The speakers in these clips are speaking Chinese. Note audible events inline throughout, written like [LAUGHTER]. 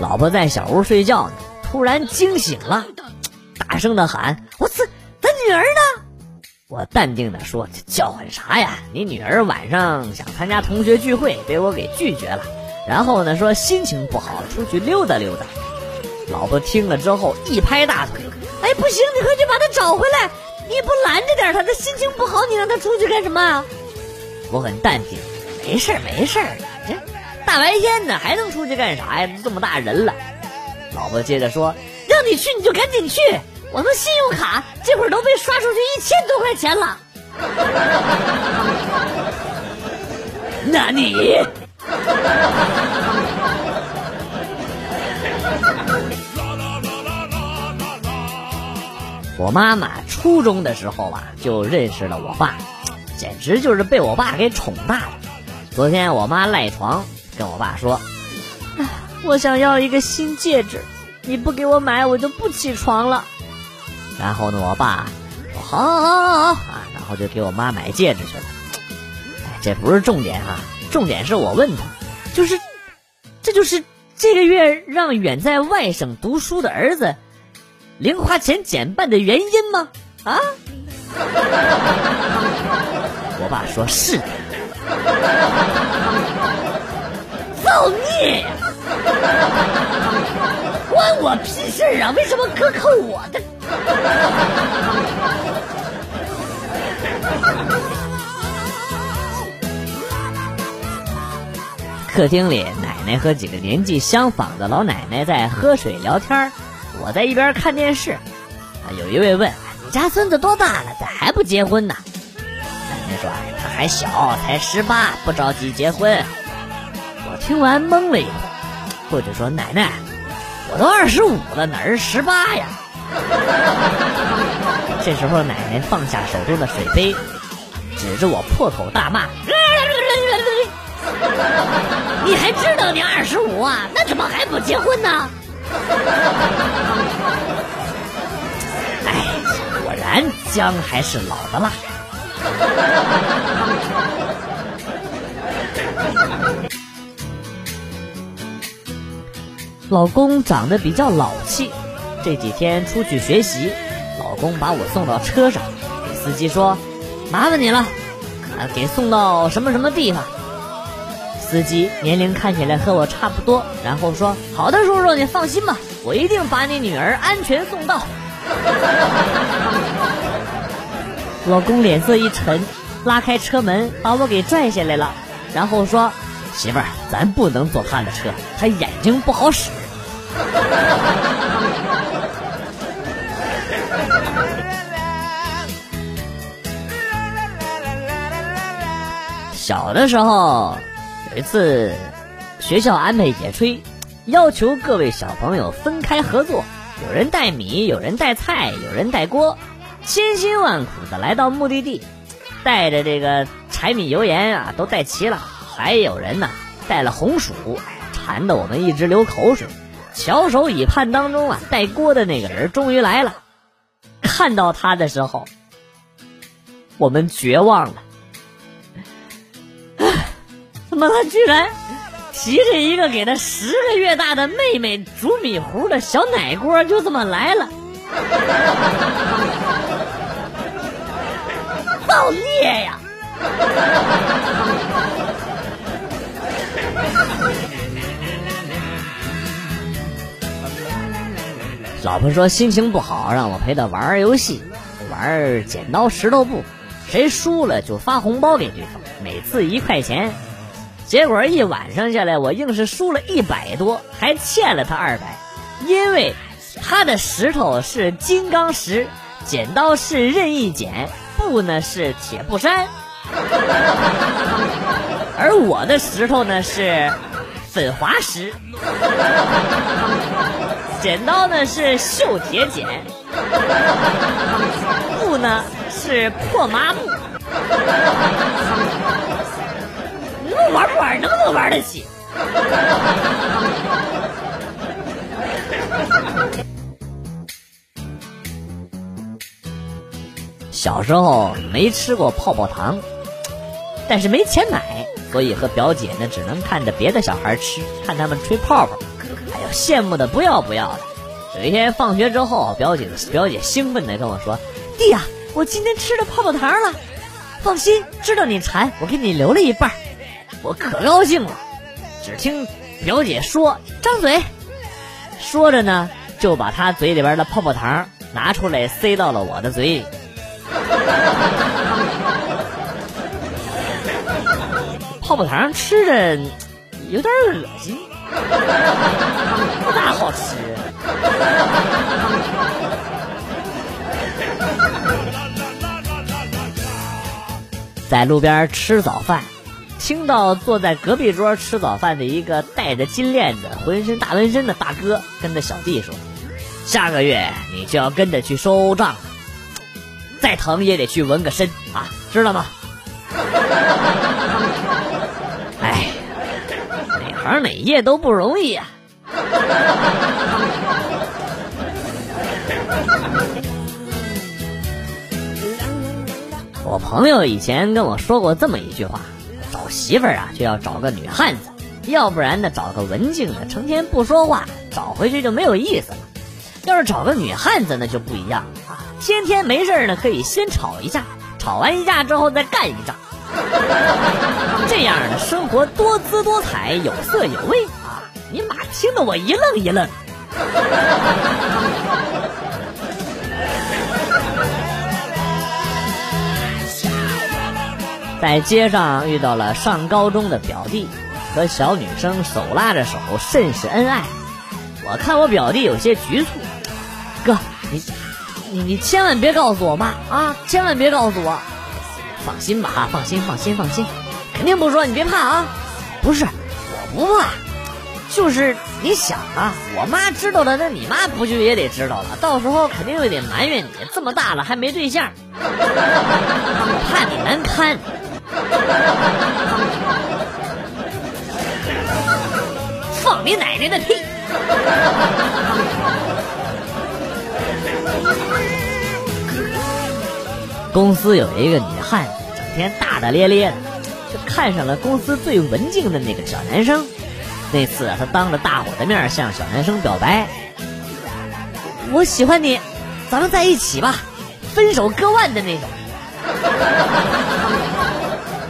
老婆在小屋睡觉呢，突然惊醒了，大声的喊：“我次，咱女儿呢？”我淡定的说：“叫唤啥呀？你女儿晚上想参加同学聚会，被我给拒绝了。然后呢，说心情不好，出去溜达溜达。”老婆听了之后一拍大腿：“哎，不行，你快去把她找回来！你不拦着点她，她心情不好，你让她出去干什么啊？”我很淡定：“没事儿，没事儿，大白天的还能出去干啥呀？这么大人了。”老婆接着说：“让你去你就赶紧去，我们信用卡这会儿都被刷出去一千多块钱了。[LAUGHS] ”那你？[LAUGHS] 我妈妈初中的时候啊，就认识了我爸，简直就是被我爸给宠大的。昨天我妈赖床跟我爸说：“哎，我想要一个新戒指，你不给我买，我就不起床了。”然后呢，我爸说：“好，好，好，好，好啊！”然后就给我妈买戒指去了。哎，这不是重点哈，重点是我问他，就是，这就是这个月让远在外省读书的儿子。零花钱减半的原因吗？啊！[LAUGHS] 我爸说是的。造孽呀！关我屁事啊！为什么克扣我的？客厅里，奶奶和几个年纪相仿的老奶奶在喝水聊天我在一边看电视，啊，有一位问：“你家孙子多大了，咋还不结婚呢？”奶奶说：“他还小，才十八，不着急结婚。”听完懵了一会儿，或者说：“奶奶，我都二十五了，哪是十八呀？” [LAUGHS] 这时候，奶奶放下手中的水杯，指着我破口大骂：“你还知道你二十五啊？那怎么还不结婚呢？” [LAUGHS] 哎，果然姜还是老的辣。老公长得比较老气，这几天出去学习，老公把我送到车上，给司机说：“麻烦你了，给送到什么什么地方。”司机年龄看起来和我差不多，然后说：“好的，叔叔，你放心吧，我一定把你女儿安全送到。”老公脸色一沉，拉开车门把我给拽下来了，然后说：“媳妇儿，咱不能坐他的车，他眼睛不好使。” [LAUGHS] 小的时候。有一次，学校安排野炊，要求各位小朋友分开合作，有人带米，有人带菜，有人带锅，千辛万苦的来到目的地，带着这个柴米油盐啊都带齐了，还有人呢带了红薯，馋得我们一直流口水。翘首以盼当中啊，带锅的那个人终于来了，看到他的时候，我们绝望了。怎么他居然提着一个给他十个月大的妹妹煮米糊的小奶锅就这么来了？[LAUGHS] 造孽呀！老婆说心情不好，让我陪她玩游戏，玩剪刀石头布，谁输了就发红包给对方，每次一块钱。结果一晚上下来，我硬是输了一百多，还欠了他二百，因为他的石头是金刚石，剪刀是任意剪，布呢是铁布衫，而我的石头呢是粉滑石，剪刀呢是锈铁剪，布呢是破麻布。玩不玩？能不能玩得起？小时候没吃过泡泡糖，但是没钱买，所以和表姐呢只能看着别的小孩吃，看他们吹泡泡。羡慕的不要不要的。有一天放学之后，表姐表姐兴奋的跟我说：“弟呀，我今天吃了泡泡糖了。放心，知道你馋，我给你留了一半。”我可高兴了。只听表姐说：“张嘴。”说着呢，就把她嘴里边的泡泡糖拿出来塞到了我的嘴里。[LAUGHS] 泡泡糖吃着有点恶心，不 [LAUGHS] 大好吃。在路边吃早饭，听到坐在隔壁桌吃早饭的一个戴着金链子、浑身大纹身的大哥跟着小弟说：“下个月你就要跟着去收账了，再疼也得去纹个身啊，知道吗？”哪行哪页都不容易呀。[LAUGHS] 我朋友以前跟我说过这么一句话：找媳妇儿啊，就要找个女汉子，要不然呢，找个文静的，成天不说话，找回去就没有意思了。要是找个女汉子，那就不一样啊，天天没事呢，可以先吵一架，吵完一架之后再干一仗，这样的生活多姿多彩，有色有味啊！你妈听得我一愣一愣。在街上遇到了上高中的表弟，和小女生手拉着手，甚是恩爱。我看我表弟有些局促，哥，你你你千万别告诉我妈啊，千万别告诉我。放心吧，放心放心放心，肯定不说，你别怕啊。不是，我不怕，就是你想啊，我妈知道了，那你妈不就也得知道了？到时候肯定又得埋怨你，这么大了还没对象，怕你难堪。放你奶奶的屁！公司有一个女汉子，整天大大咧咧的，就看上了公司最文静的那个小男生。那次啊，她当着大伙的面向小男生表白：“我喜欢你，咱们在一起吧，分手割腕的那种。”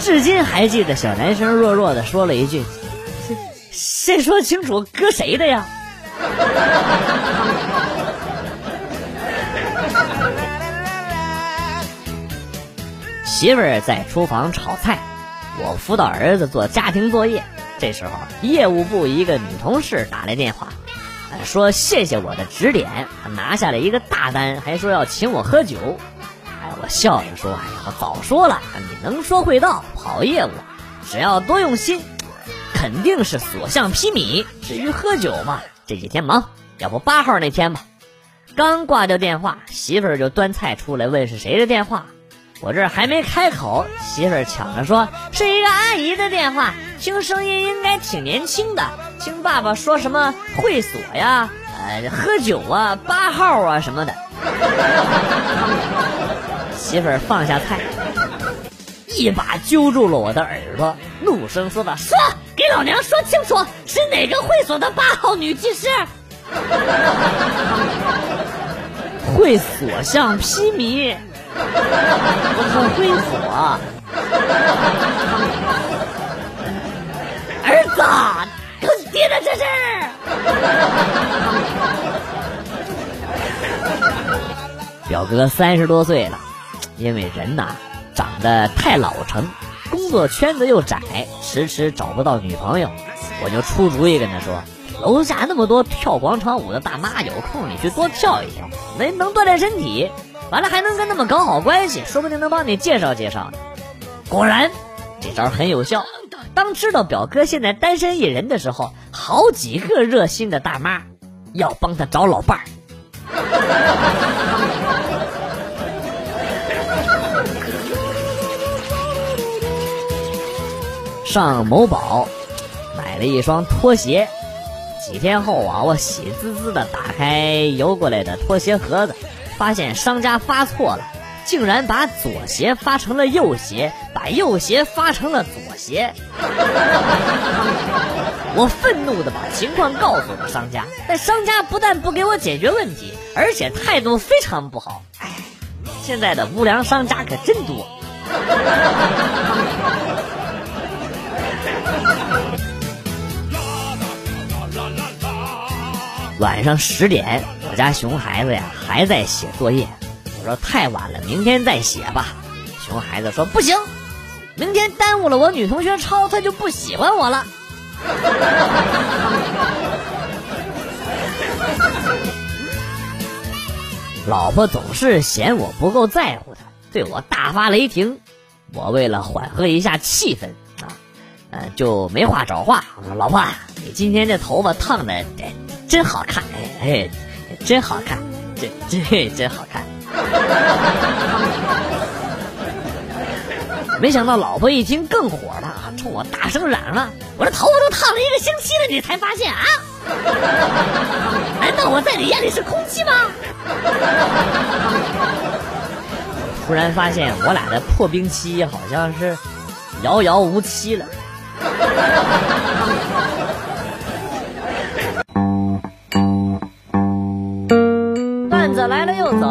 至今还记得小男生弱弱的说了一句：“先说清楚割谁的呀？”媳妇儿在厨房炒菜，我辅导儿子做家庭作业。这时候，业务部一个女同事打来电话，说谢谢我的指点，拿下了一个大单，还说要请我喝酒。哎我笑着说：“哎呀，早说了，你能说会道，跑业务，只要多用心，肯定是所向披靡。至于喝酒嘛，这几天忙，要不八号那天吧。”刚挂掉电话，媳妇儿就端菜出来问是谁的电话。我这还没开口，媳妇儿抢着说是一个阿姨的电话，听声音应该挺年轻的。听爸爸说什么会所呀，呃，喝酒啊，八号啊什么的。媳妇儿放下菜，一把揪住了我的耳朵，怒声说道：“说，给老娘说清楚，是哪个会所的八号女技师？” [LAUGHS] 会所向披靡，我是会所。儿子，跟爹的这是。[LAUGHS] 表哥三十多岁了。因为人呐长得太老成，工作圈子又窄，迟迟找不到女朋友，我就出主意跟他说：楼下那么多跳广场舞的大妈，有空你去多跳一跳，能能锻炼身体，完了还能跟他们搞好关系，说不定能帮你介绍介绍。果然，这招很有效。当知道表哥现在单身一人的时候，好几个热心的大妈要帮他找老伴儿。[LAUGHS] 上某宝买了一双拖鞋，几天后啊，我喜滋滋的打开邮过来的拖鞋盒子，发现商家发错了，竟然把左鞋发成了右鞋，把右鞋发成了左鞋。我愤怒的把情况告诉了商家，但商家不但不给我解决问题，而且态度非常不好。哎，现在的无良商家可真多。晚上十点，我家熊孩子呀还在写作业。我说太晚了，明天再写吧。熊孩子说不行，明天耽误了我女同学抄，她就不喜欢我了。[LAUGHS] 老婆总是嫌我不够在乎她，对我大发雷霆。我为了缓和一下气氛啊，呃，就没话找话。我说老婆，你今天这头发烫的真好看，哎哎，真好看，真真真好看。[LAUGHS] 没想到老婆一听更火了，冲我大声嚷了：“我这头发都烫了一个星期了，你才发现啊？[LAUGHS] 难道我在你眼里是空气吗？”突然发现我俩的破冰期好像是遥遥无期了。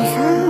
你说